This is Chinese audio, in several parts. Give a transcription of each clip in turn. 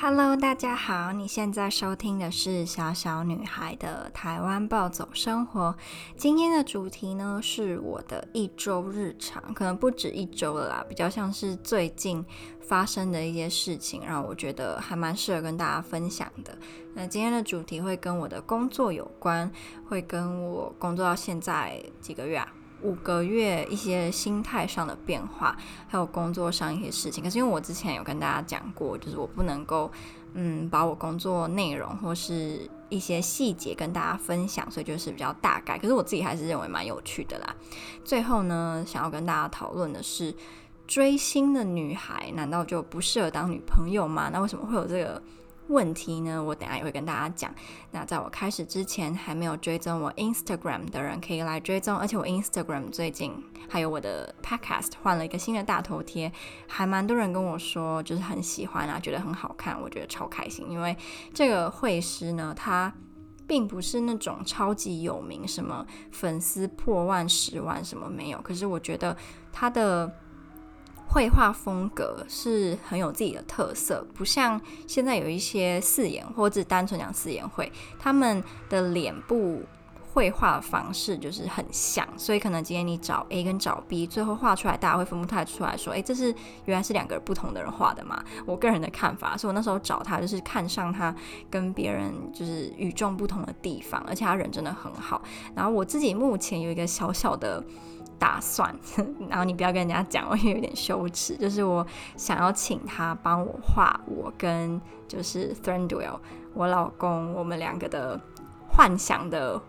Hello，大家好，你现在收听的是小小女孩的台湾暴走生活。今天的主题呢，是我的一周日常，可能不止一周了啦，比较像是最近发生的一些事情，然后我觉得还蛮适合跟大家分享的。那今天的主题会跟我的工作有关，会跟我工作到现在几个月啊？五个月一些心态上的变化，还有工作上一些事情。可是因为我之前有跟大家讲过，就是我不能够嗯把我工作内容或是一些细节跟大家分享，所以就是比较大概。可是我自己还是认为蛮有趣的啦。最后呢，想要跟大家讨论的是，追星的女孩难道就不适合当女朋友吗？那为什么会有这个问题呢，我等下也会跟大家讲。那在我开始之前，还没有追踪我 Instagram 的人可以来追踪。而且我 Instagram 最近还有我的 Podcast 换了一个新的大头贴，还蛮多人跟我说，就是很喜欢啊，觉得很好看，我觉得超开心。因为这个绘师呢，他并不是那种超级有名，什么粉丝破万、十万什么没有。可是我觉得他的。绘画风格是很有自己的特色，不像现在有一些四眼或者单纯讲四眼会，他们的脸部绘画方式就是很像，所以可能今天你找 A 跟找 B，最后画出来大家会分不太出来，说，诶，这是原来是两个不同的人画的嘛？我个人的看法，所以我那时候找他就是看上他跟别人就是与众不同的地方，而且他人真的很好。然后我自己目前有一个小小的。打算，然后你不要跟人家讲，我也有点羞耻。就是我想要请他帮我画我跟就是 Thranduil 我老公我们两个的幻想的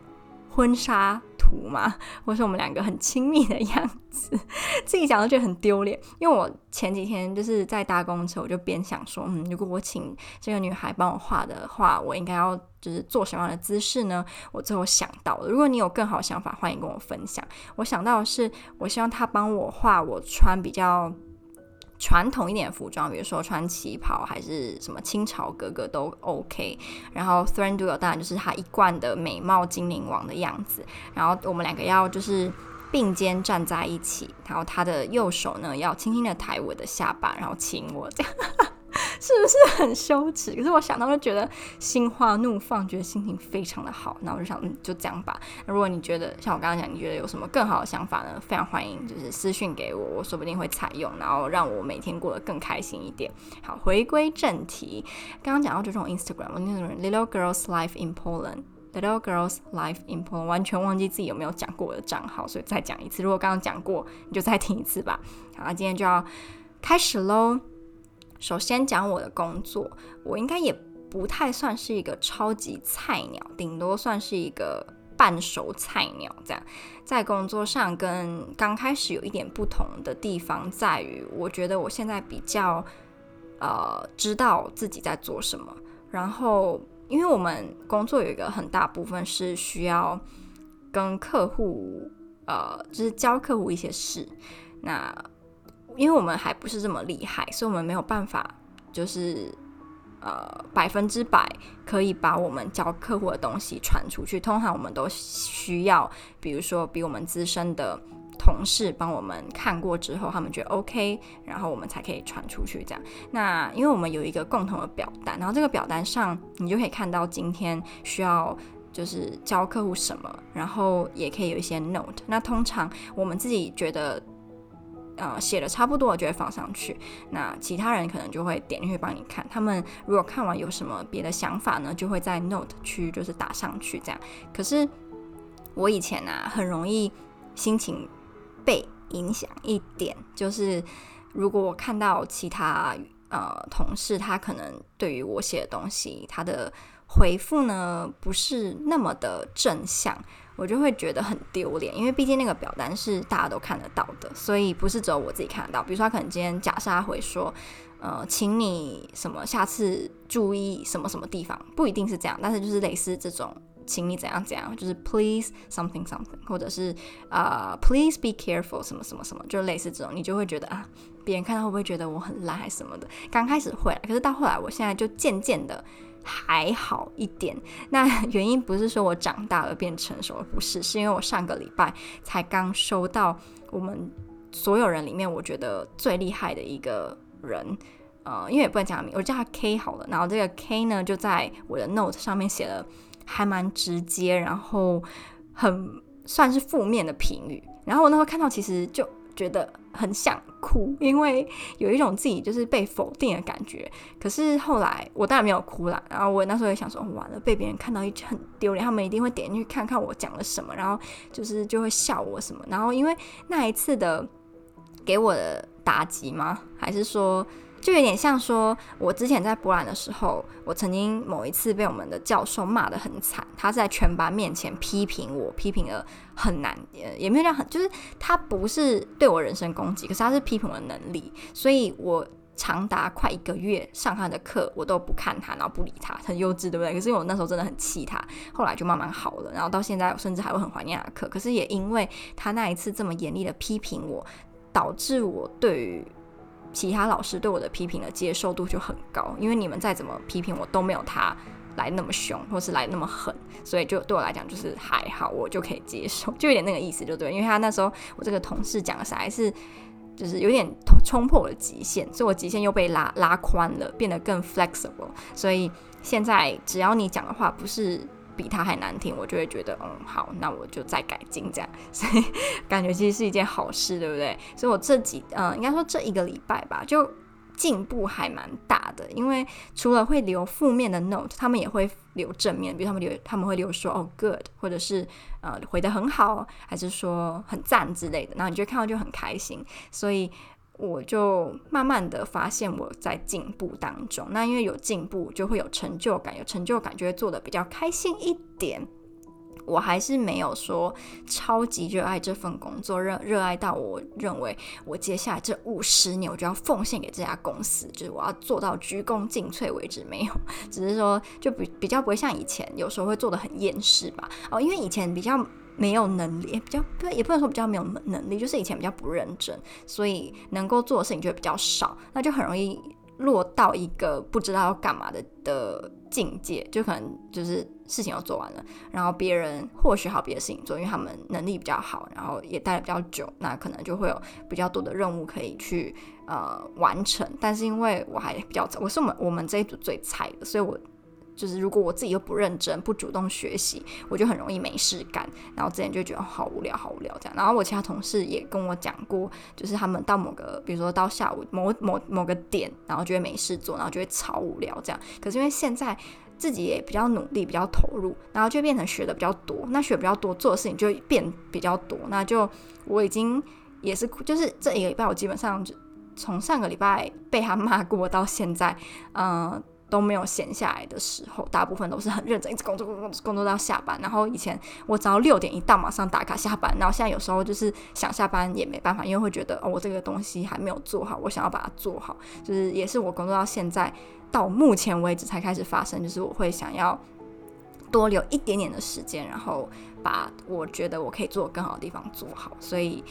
婚纱图嘛，或是我们两个很亲密的样子，自己讲都觉得很丢脸。因为我前几天就是在搭公车，我就边想说，嗯，如果我请这个女孩帮我画的话，我应该要就是做什么样的姿势呢？我最后想到了，如果你有更好想法，欢迎跟我分享。我想到的是，我希望她帮我画我穿比较。传统一点服装，比如说穿旗袍还是什么清朝格格都 OK。然后 Thranduil 当然就是他一贯的美貌精灵王的样子。然后我们两个要就是并肩站在一起，然后他的右手呢要轻轻的抬我的下巴，然后亲我这样。是不是很羞耻？可是我想到就觉得心花怒放，觉得心情非常的好。那我就想，嗯，就这样吧。如果你觉得像我刚刚讲，你觉得有什么更好的想法呢？非常欢迎，就是私信给我，我说不定会采用，然后让我每天过得更开心一点。好，回归正题，刚刚讲到这种 Instagram，我那种 Little Girls Life in Poland，Little Girls Life in Poland，完全忘记自己有没有讲过我的账号，所以再讲一次。如果刚刚讲过，你就再听一次吧。好，今天就要开始喽。首先讲我的工作，我应该也不太算是一个超级菜鸟，顶多算是一个半熟菜鸟这样。在工作上跟刚开始有一点不同的地方在于，我觉得我现在比较呃知道自己在做什么。然后，因为我们工作有一个很大部分是需要跟客户呃，就是教客户一些事，那。因为我们还不是这么厉害，所以我们没有办法，就是呃百分之百可以把我们教客户的东西传出去。通常我们都需要，比如说比我们资深的同事帮我们看过之后，他们觉得 OK，然后我们才可以传出去。这样，那因为我们有一个共同的表单，然后这个表单上你就可以看到今天需要就是教客户什么，然后也可以有一些 note。那通常我们自己觉得。呃，写的差不多，我就会放上去。那其他人可能就会点进去帮你看。他们如果看完有什么别的想法呢，就会在 note 区就是打上去这样。可是我以前呢、很容易心情被影响一点，就是如果我看到其他呃同事，他可能对于我写的东西，他的回复呢不是那么的正向。我就会觉得很丢脸，因为毕竟那个表单是大家都看得到的，所以不是只有我自己看得到。比如说，他可能今天假设他会说，呃，请你什么下次注意什么什么地方，不一定是这样，但是就是类似这种，请你怎样怎样，就是 please something something，或者是啊、please be careful 什么什么什么，就类似这种，你就会觉得啊，别人看到会不会觉得我很烂还是什么的？刚开始会，可是到后来，我现在就渐渐的。还好一点，那 原因不是说我长大了变成熟了，不是，是因为我上个礼拜才刚收到我们所有人里面我觉得最厉害的一个人，呃，因为也不能讲名，我叫他 K 好了。然后这个 K 呢，就在我的 note 上面写了还蛮直接，然后很算是负面的评语。然后我那时候看到，其实就觉得很想哭，因为有一种自己就是被否定的感觉。可是后来我当然没有哭了。然后我那时候也想说，完了，被别人看到一很丢脸，他们一定会点进去看看我讲了什么，然后就是就会笑我什么。然后因为那一次的给我的打击吗？还是说？就有点像说，我之前在波兰的时候，我曾经某一次被我们的教授骂得很惨，他在全班面前批评我，批评了很难，也也没有这样很，就是他不是对我人身攻击，可是他是批评我的能力，所以我长达快一个月上他的课，我都不看他，然后不理他，很幼稚，对不对？可是因为我那时候真的很气他，后来就慢慢好了，然后到现在我甚至还会很怀念他的课，可是也因为他那一次这么严厉的批评我，导致我对于其他老师对我的批评的接受度就很高，因为你们再怎么批评我都没有他来那么凶，或是来那么狠，所以就对我来讲就是还好，我就可以接受，就有点那个意思，就对。因为他那时候我这个同事讲的啥，还是就是有点冲破了极限，所以我极限又被拉拉宽了，变得更 flexible。所以现在只要你讲的话不是。比他还难听，我就会觉得，嗯，好，那我就再改进这样，所以感觉其实是一件好事，对不对？所以我这几，嗯，应该说这一个礼拜吧，就进步还蛮大的，因为除了会留负面的 note，他们也会留正面，比如他们留，他们会留说，哦，good，或者是呃，回得很好，还是说很赞之类的，然后你就看到就很开心，所以。我就慢慢的发现我在进步当中，那因为有进步就会有成就感，有成就感就会做得比较开心一点。我还是没有说超级热爱这份工作，热热爱到我认为我接下来这五十年我就要奉献给这家公司，就是我要做到鞠躬尽瘁为止。没有，只是说就比比较不会像以前，有时候会做的很厌世吧。哦，因为以前比较。没有能力，比较不也不能说比较没有能力，就是以前比较不认真，所以能够做的事情就会比较少，那就很容易落到一个不知道要干嘛的的境界，就可能就是事情要做完了，然后别人或许好别的事情做，因为他们能力比较好，然后也待得比较久，那可能就会有比较多的任务可以去呃完成，但是因为我还比较，我是我们我们这一组最菜的，所以我。就是如果我自己又不认真、不主动学习，我就很容易没事干。然后之前就觉得好无聊、好无聊这样。然后我其他同事也跟我讲过，就是他们到某个，比如说到下午某某某个点，然后就会没事做，然后就会超无聊这样。可是因为现在自己也比较努力、比较投入，然后就变成学的比较多。那学比较多，做的事情就变比较多。那就我已经也是，就是这一个礼拜，我基本上就从上个礼拜被他骂过到现在，嗯、都没有闲下来的时候，大部分都是很认真，一直工作工作工作到下班。然后以前我只要六点一到，马上打卡下班。然后现在有时候就是想下班也没办法，因为会觉得哦，我这个东西还没有做好，我想要把它做好。就是也是我工作到现在到目前为止才开始发生，就是我会想要多留一点点的时间，然后把我觉得我可以做更好的地方做好。所以。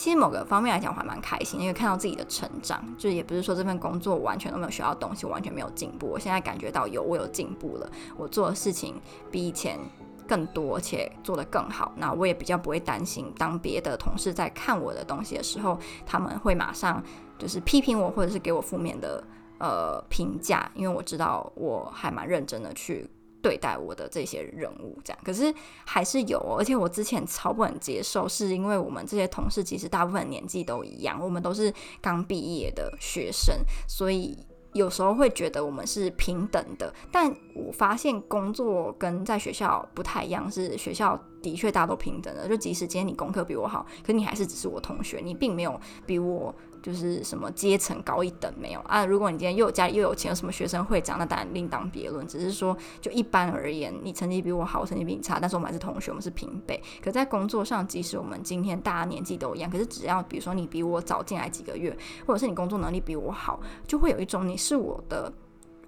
其实某个方面来讲，我还蛮开心，因为看到自己的成长，就也不是说这份工作完全都没有学到东西，完全没有进步。我现在感觉到有，我有进步了，我做的事情比以前更多，而且做得更好。那我也比较不会担心，当别的同事在看我的东西的时候，他们会马上就是批评我，或者是给我负面的呃评价，因为我知道我还蛮认真的去。对待我的这些人物，这样，可是还是有，而且我之前超不能接受，是因为我们这些同事其实大部分年纪都一样，我们都是刚毕业的学生，所以有时候会觉得我们是平等的。但我发现工作跟在学校不太一样，是学校的确大家都平等的，就即使今天你功课比我好，可你还是只是我同学，你并没有比我。就是什么阶层高一等没有啊？如果你今天又有家里又有钱，有什么学生会长，那当然另当别论。只是说，就一般而言，你成绩比我好，我成绩比你差，但是我们还是同学，我们是平辈。可在工作上，即使我们今天大家年纪都一样，可是只要比如说你比我早进来几个月，或者是你工作能力比我好，就会有一种你是我的，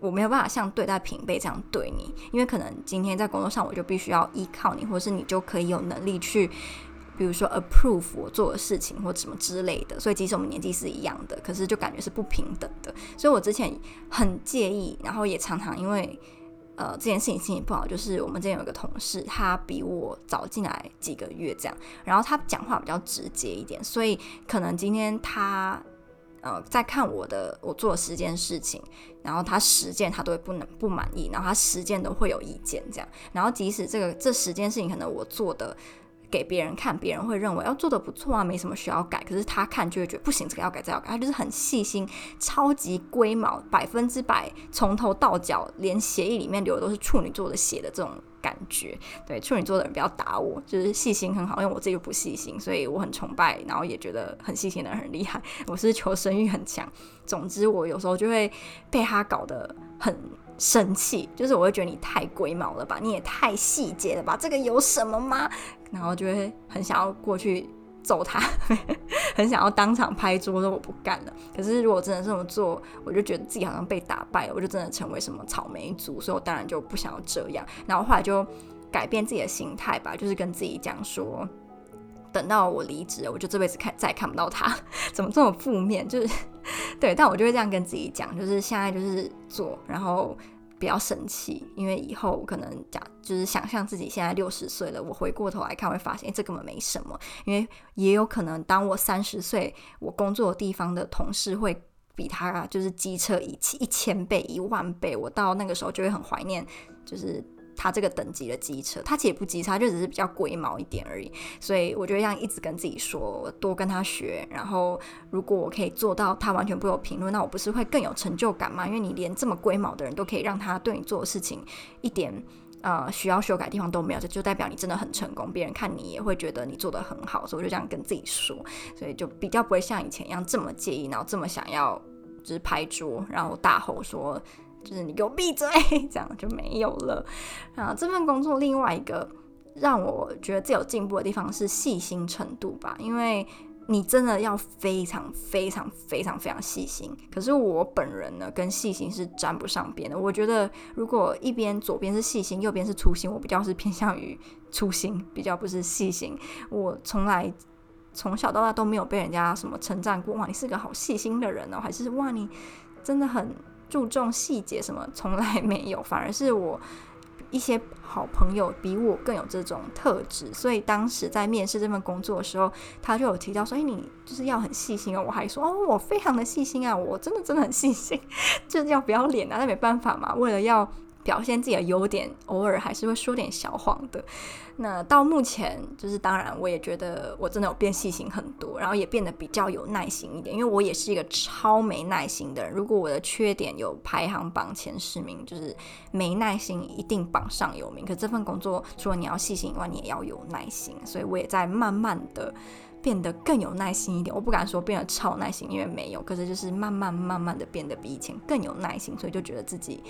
我没有办法像对待平辈这样对你，因为可能今天在工作上我就必须要依靠你，或者是你就可以有能力去。比如说 approve 我做的事情或什么之类的，所以即使我们年纪是一样的，可是就感觉是不平等的。所以我之前很介意，然后也常常因为呃这件事情心情不好，就是我们之前有一个同事，他比我早进来几个月这样，然后他讲话比较直接一点，所以可能今天他呃，在看我的我做十件事情，然后他十件他都会不能不满意，然后他十件都会有意见这样，然后即使这个这十件事情可能我做的给别人看，别人会认为要做的不错啊，没什么需要改，可是他看就会觉得不行，这个要改，这个要改，他就是很细心，超级龟毛，百分之百从头到脚，连协议里面流的都是处女座的血的这种。感觉对处女座的人不要打我，就是细心很好，因为我自己又不细心，所以我很崇拜，然后也觉得很细心的人很厉害。我是求生欲很强，总之我有时候就会被他搞得很生气，就是我会觉得你太龟毛了吧，你也太细节了吧，这个有什么吗？然后就会很想要过去。揍他，很想要当场拍桌说我不干了。可是如果真的这么做，我就觉得自己好像被打败了，我就真的成为什么草莓族，所以我当然就不想要这样。然后后来就改变自己的心态吧，就是跟自己讲说，等到我离职，我就这辈子看再也看不到他。怎么这么负面？就是 对，但我就会这样跟自己讲，就是现在就是做，然后。比较生气，因为以后可能假就是想象自己现在六十岁了，我回过头来看会发现，欸，这根本没什么。因为也有可能，当我三十岁，我工作的地方的同事会比他就是机车一一千倍、一万倍，我到那个时候就会很怀念，就是。他这个等级的机车，他其实也不机车，就只是比较龟毛一点而已。所以我觉得这样一直跟自己说，多跟他学。然后如果我可以做到他完全不有评论，那我不是会更有成就感吗？因为你连这么龟毛的人都可以让他对你做的事情一点呃需要修改的地方都没有，这就代表你真的很成功。别人看你也会觉得你做得很好。所以我就这样跟自己说，所以就比较不会像以前一样这么介意，然后这么想要就是拍桌，然后大吼说。就是你给我闭嘴，这样就没有了。啊，这份工作另外一个让我觉得最有进步的地方是细心程度吧，因为你真的要非常非常非常非常细心。可是我本人呢，跟细心是沾不上边的。我觉得如果一边左边是细心，右边是粗心，我比较是偏向于粗心，比较不是细心。我从来从小到大都没有被人家什么称赞过，哇，你是个好细心的人哦，还是哇，你真的很。注重细节什么从来没有，反而是我一些好朋友比我更有这种特质，所以当时在面试这份工作的时候，他就有提到说：“哎，你就是要很细心哦。”我还说：“哦，我非常的细心啊，我真的真的很细心，就是要不要脸啊？那没办法嘛，为了要。”表现自己的优点，偶尔还是会说点小谎的。那到目前，就是当然，我也觉得我真的有变细心很多，然后也变得比较有耐心一点。因为我也是一个超没耐心的人。如果我的缺点有排行榜前十名，就是没耐心一定榜上有名。可这份工作，除了你要细心以外，你也要有耐心。所以我也在慢慢的。变得更有耐心一点，我不敢说变得超耐心，因为没有，可是就是慢慢慢慢的变得比以前更有耐心，所以就觉得自己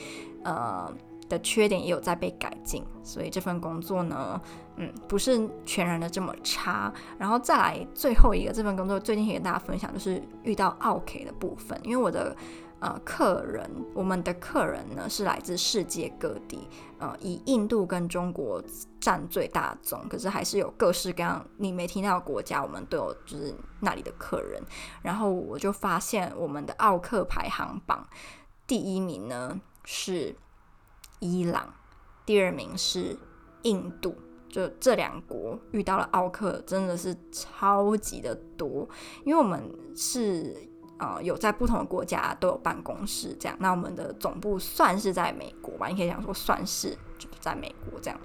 呃的缺点也有在被改进，所以这份工作呢，嗯，不是全然的这么差。然后再来最后一个，这份工作最近也跟大家分享，就是遇到 OK 的部分，因为我的。呃，客人，我们的客人呢是来自世界各地，呃，以印度跟中国占最大宗，可是还是有各式各样你没听到国家，我们都有，就是那里的客人。然后我就发现，我们的奥客排行榜第一名呢是伊朗，第二名是印度，就这两国遇到了奥客真的是超级的多，因为我们是。呃，有在不同的国家都有办公室，这样。那我们的总部算是在美国吧，你可以讲说算是就在美国这样。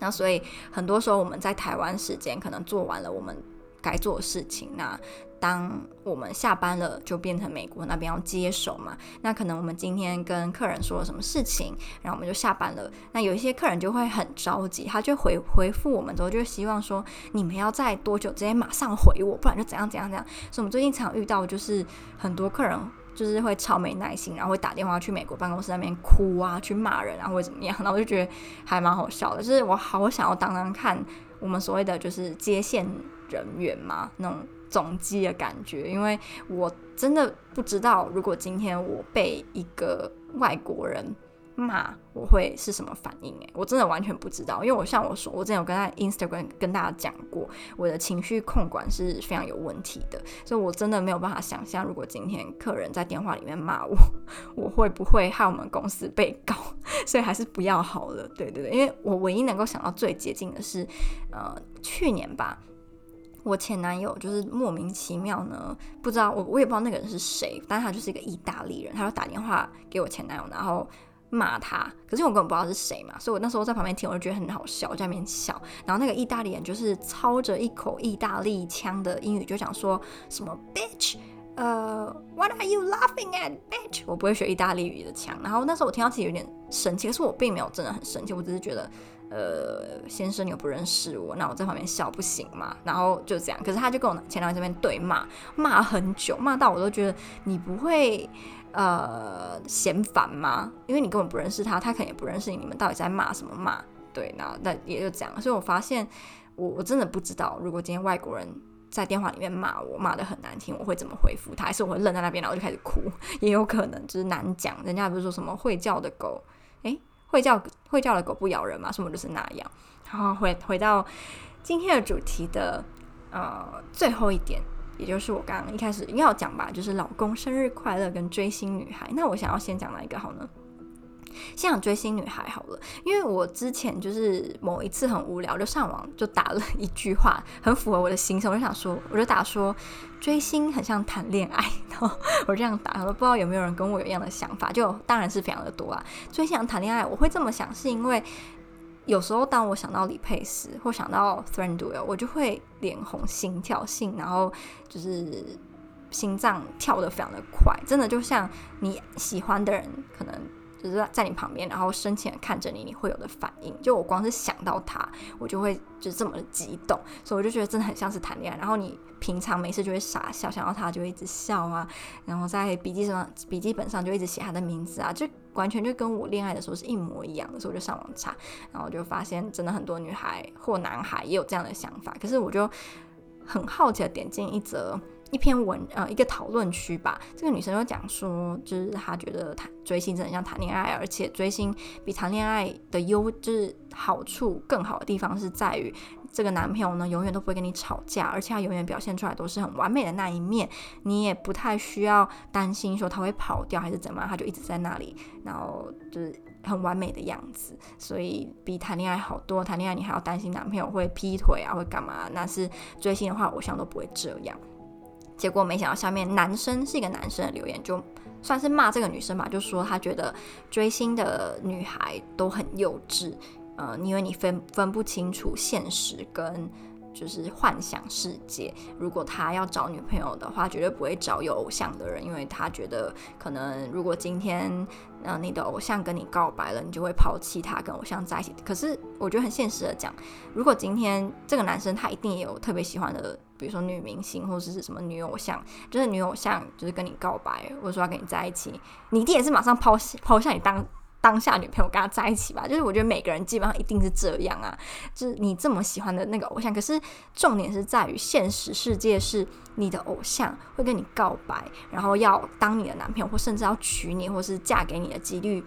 那所以很多时候我们在台湾时间可能做完了我们该做的事情，那。当我们下班了，就变成美国那边要接手嘛。那可能我们今天跟客人说了什么事情，然后我们就下班了。那有一些客人就会很着急，他就回回复我们之后，就希望说你们要在多久之间马上回我，不然就怎样怎样怎样。所以我们最近常遇到就是很多客人就是会超没耐心，然后会打电话去美国办公室那边哭啊，去骂人啊，或者怎么样。然后我就觉得还蛮好笑的，就是我好想要当当看我们所谓的就是接线人员嘛，那种。总机的感觉，因为我真的不知道，如果今天我被一个外国人骂，我会是什么反应？诶，我真的完全不知道，因为我像我说，我之前有跟他 Instagram 跟大家讲过，我的情绪控管是非常有问题的，所以我真的没有办法想象，如果今天客人在电话里面骂我，我会不会害我们公司被告？所以还是不要好了。对对对，因为我唯一能够想到最接近的是，呃，去年吧。我前男友就是莫名其妙呢，不知道我我也不知道那个人是谁，但他就是一个意大利人，他就打电话给我前男友，然后骂他，可是我根本不知道是谁嘛，所以我那时候在旁边听，我就觉得很好笑，我在那边笑。然后那个意大利人就是操着一口意大利腔的英语，就讲说什么 bitch，呃，what are you laughing at bitch？我不会学意大利语的腔，然后那时候我听到自己有点生气，可是我并没有真的很生气，我只是觉得。呃，先生，你又不认识我，那我在旁边笑不行吗？然后就这样，可是他就跟我前男友这边对骂，骂很久，骂到我都觉得你不会呃嫌烦吗？因为你根本不认识他，他可能也不认识你，你们到底在骂什么骂？对，那那也就这样。所以我发现我我真的不知道，如果今天外国人在电话里面骂我，骂得很难听，我会怎么回复他？还是我会愣在那边，然后就开始哭？也有可能，就是难讲。人家不是说什么会叫的狗，诶。会叫会叫的狗不咬人嘛？什么就是那样。然后，回回到今天的主题的呃最后一点，也就是我刚刚一开始要讲吧，就是老公生日快乐跟追星女孩。那我想要先讲哪一个好呢？先讲追星女孩好了，因为我之前就是某一次很无聊，就上网就打了 一句话，很符合我的心声，我就想说，我就打说追星很像谈恋爱，然后我这样打，我都不知道有没有人跟我有一样的想法，就当然是非常的多啊。追星像谈恋爱，我会这么想，是因为有时候当我想到李佩斯或想到 Thranduil，我就会脸红、心跳、性，然后就是心脏跳得非常的快，真的就像你喜欢的人可能。就是在你旁边，然后深情的看着你，你会有的反应。就我光是想到他，我就会就这么激动，所以我就觉得真的很像是谈恋爱。然后你平常没事就会傻笑，想到他就一直笑啊，然后在笔记上笔记本上就一直写他的名字啊，就完全就跟我恋爱的时候是一模一样的。所以我就上网查，然后就发现真的很多女孩或男孩也有这样的想法。可是我就很好奇的点进一则。一篇文，呃，一个讨论区吧。这个女生就讲说，就是她觉得谈追星真的像谈恋爱，而且追星比谈恋爱的优，就是好处更好的地方是在于，这个男朋友呢永远都不会跟你吵架，而且他永远表现出来都是很完美的那一面，你也不太需要担心说他会跑掉还是怎么样，他就一直在那里，然后就是很完美的样子，所以比谈恋爱好多。谈恋爱你还要担心男朋友会劈腿啊，会干嘛？那是追星的话，偶像都不会这样。结果没想到下面男生是一个男生的留言，就算是骂这个女生吧，就说他觉得追星的女孩都很幼稚，呃，因为你分分不清楚现实跟就是幻想世界。如果他要找女朋友的话，绝对不会找有偶像的人，因为他觉得可能如果今天呃你的偶像跟你告白了，你就会抛弃他跟偶像在一起。可是我觉得很现实的讲，如果今天这个男生他一定也有特别喜欢的。比如说女明星或者是什么女偶像，就是女偶像就是跟你告白，或者说要跟你在一起，你一定也是马上抛抛下你当当下女朋友跟他在一起吧？就是我觉得每个人基本上一定是这样啊，就是你这么喜欢的那个偶像，可是重点是在于现实世界是你的偶像会跟你告白，然后要当你的男朋友，或甚至要娶你，或是嫁给你的几率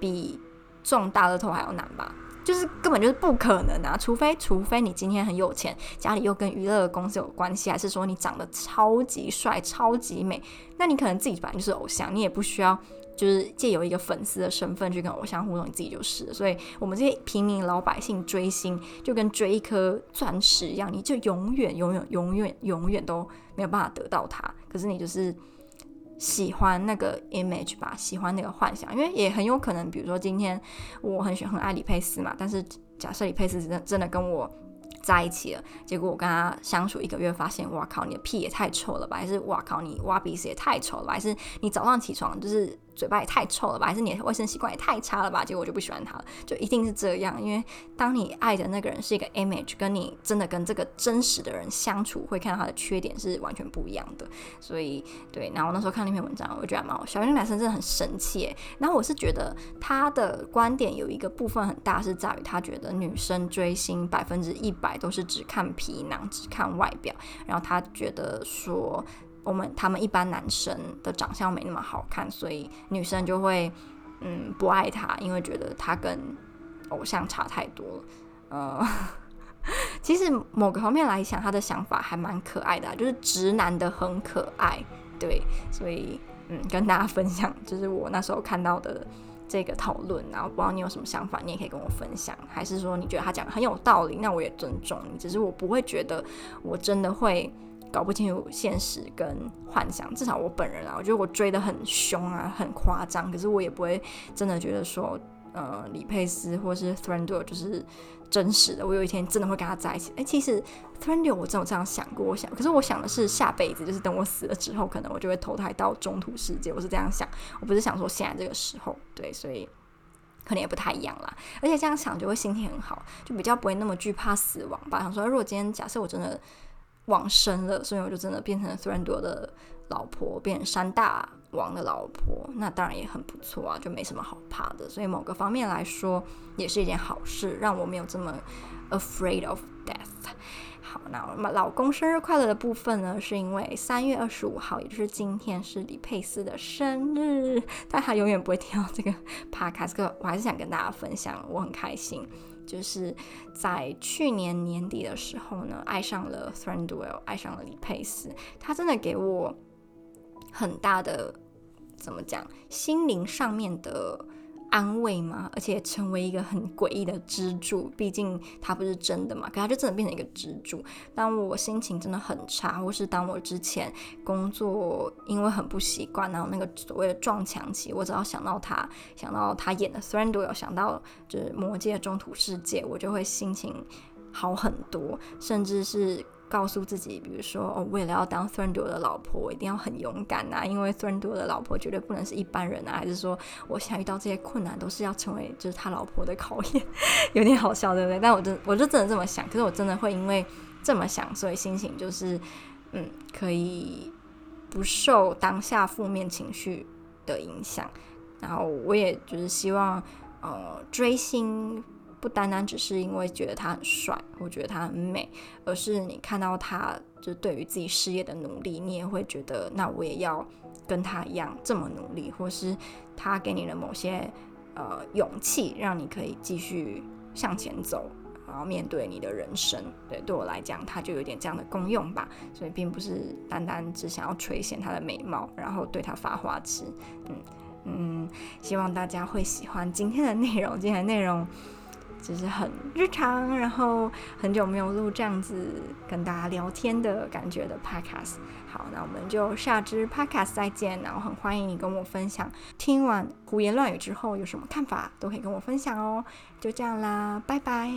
比中大乐透还要难吧？就是根本就是不可能啊！除非除非你今天很有钱，家里又跟娱乐公司有关系，还是说你长得超级帅、超级美，那你可能自己本来就是偶像，你也不需要就是借由一个粉丝的身份去跟偶像互动，你自己就是。所以我们这些平民老百姓追星，就跟追一颗钻石一样，你就永远、永远、永远、永远都没有办法得到它。可是你就是。喜欢那个 image 吧，喜欢那个幻想，因为也很有可能，比如说今天我很喜欢很爱李佩斯嘛，但是假设李佩斯真的真的跟我在一起了，结果我跟他相处一个月，发现哇靠，你的屁也太臭了吧，还是哇靠，你挖鼻屎也太臭了吧，还是你早上起床就是。嘴巴也太臭了吧，还是你的卫生习惯也太差了吧？结果我就不喜欢他了，就一定是这样。因为当你爱的那个人是一个 image，跟你真的跟这个真实的人相处，会看到他的缺点是完全不一样的。所以，对，然后我那时候看那篇文章，我觉得蛮好笑。因为男生真的很神奇。然后我是觉得他的观点有一个部分很大，是在于他觉得女生追星百分之一百都是只看皮囊，只看外表。然后他觉得说。我们他们一般男生的长相没那么好看，所以女生就会嗯不爱他，因为觉得他跟偶像差太多了。呃，其实某个方面来讲，他的想法还蛮可爱的，就是直男的很可爱，对，所以嗯跟大家分享，就是我那时候看到的这个讨论，然后不知道你有什么想法，你也可以跟我分享。还是说你觉得他讲的很有道理，那我也尊重你。只是我不会觉得我真的会搞不清楚现实跟幻想。至少我本人啊，我觉得我追得很凶啊，很夸张。可是我也不会真的觉得说，呃，李佩斯或是 Thranduil 就是真实的。我有一天真的会跟他在一起。哎，其实 Thranduil 我真有这样想过，我想，可是我想的是下辈子，就是等我死了之后，可能我就会投胎到中土世界。我是这样想，我不是想说现在这个时候。对，所以可能也不太一样啦。而且这样想就会心情很好，就比较不会那么惧怕死亡吧。想说，如果今天假设我真的往生了，所以我就真的变成了 Thranduil 的老婆，变成山大王的老婆，那当然也很不错啊，就没什么好怕的。所以某个方面来说，也是一件好事，让我没有这么 afraid of death。好，那我们老公生日快乐的部分呢，是因为三月二十五号，也就是今天是李佩斯的生日，但他永远不会听到这个 podcast，我还是想跟大家分享，我很开心，就是在去年年底的时候呢，爱上了 Thranduil，爱上了李佩斯，他真的给我。很大的，怎么讲，心灵上面的安慰嘛，而且成为一个很诡异的支柱。毕竟它不是真的嘛，可它就真的变成一个支柱。当我心情真的很差，或是当我之前工作因为很不习惯，然后那个所谓的撞墙期，我只要想到他，想到他演的 Thranduil，想到就是魔戒中土世界，我就会心情好很多，甚至是。告诉自己，比如说，哦，为了要当 Thranduil 的老婆，我一定要很勇敢呐，因为 Thranduil 的老婆绝对不能是一般人啊。还是说，我想遇到这些困难，都是要成为就是他老婆的考验，有点好笑，对不对？但我真，我就真的这么想。可是我真的会因为这么想，所以心情就是，嗯，可以不受当下负面情绪的影响。然后我也就是希望，呃，追星。不单单只是因为觉得他很帅，我觉得他很美，而是你看到他就对于自己事业的努力，你也会觉得那我也要跟他一样这么努力，或是他给你的某些呃勇气，让你可以继续向前走，然后面对你的人生。对，对我来讲，他就有点这样的功用吧。所以并不是单单只想要垂涎他的美貌，然后对他发花痴。嗯嗯，希望大家会喜欢今天的内容，今天的内容。只是很日常，然后很久没有录这样子跟大家聊天的感觉的 podcast。好，那我们就下支 podcast 再见。然后很欢迎你跟我分享，听完胡言乱语之后有什么看法，都可以跟我分享哦。就这样啦，拜拜。